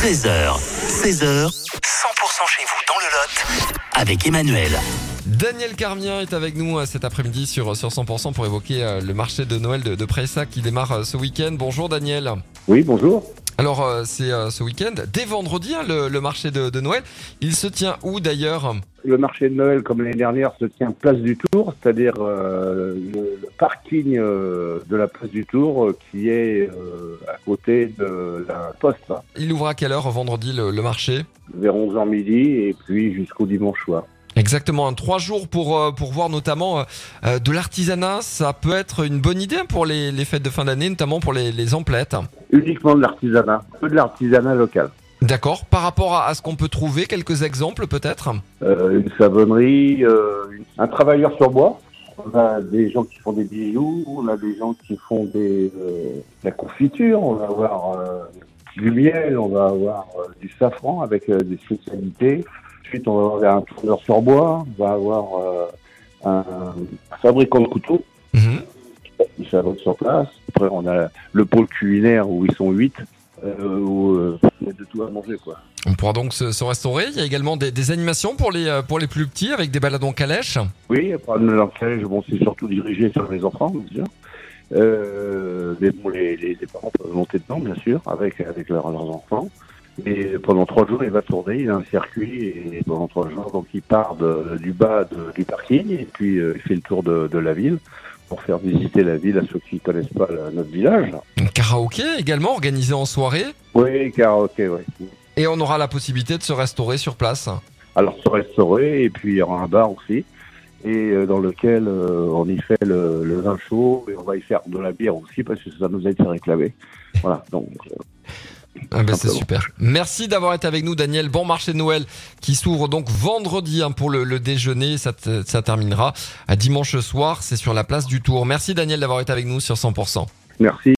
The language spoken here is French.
13h, 16h, 100% chez vous dans le Lot avec Emmanuel. Daniel Carmien est avec nous euh, cet après-midi sur, sur 100% pour évoquer euh, le marché de Noël de, de Pressac qui démarre euh, ce week-end. Bonjour Daniel. Oui, bonjour. Alors euh, c'est euh, ce week-end, dès vendredi, hein, le, le marché de, de Noël. Il se tient où d'ailleurs Le marché de Noël, comme l'année dernière, se tient place du Tour, c'est-à-dire euh, le, le parking de la place du Tour qui est à côté de la poste, Il ouvre à quelle heure vendredi le, le marché? Vers 11h midi et puis jusqu'au dimanche soir. Exactement, hein, trois jours pour, euh, pour voir notamment euh, euh, de l'artisanat. Ça peut être une bonne idée pour les, les fêtes de fin d'année, notamment pour les, les emplettes. Uniquement de l'artisanat, peu de l'artisanat local. D'accord. Par rapport à, à ce qu'on peut trouver, quelques exemples peut-être? Euh, une savonnerie, euh, un travailleur sur bois. On a des gens qui font des bijoux, on a des gens qui font des, euh, de la confiture, on va avoir du miel, on va avoir du safran avec des spécialités. Ensuite, on va avoir un tourneur sur bois, on va avoir euh, un, un fabricant de couteaux qui fabrique sur place. Après, on a le pôle culinaire où ils sont huit, euh, où euh, il y a de tout à manger, quoi. On pourra donc se, se restaurer. Il y a également des, des animations pour les, pour les plus petits avec des baladons en calèche. Oui, le langage, bon, c'est surtout dirigé sur les enfants, bien sûr. Euh, mais bon, les, les, les parents peuvent monter dedans, bien sûr, avec, avec leurs, leurs enfants. Et pendant trois jours, il va tourner, il a un circuit, et pendant trois jours, donc il part de- du bas de- du parking, et puis euh, il fait le tour de, de la ville pour faire visiter la ville à ceux qui connaissent pas la- notre village. Un karaoké également organisé en soirée? Oui, karaoké, oui. Et on aura la possibilité de se restaurer sur place? Alors se restaurer, et puis il y aura un bar aussi, et euh, dans lequel euh, on y fait le, le vin chaud, et on va y faire de la bière aussi, parce que ça nous a été réclamé. Voilà, donc Ah ben c'est super. Merci d'avoir été avec nous, Daniel. Bon marché de Noël qui s'ouvre donc vendredi hein, pour le, le déjeuner. Ça, te- ça terminera à dimanche soir. C'est sur la place du Tour. Merci, Daniel, d'avoir été avec nous sur 100%. merci.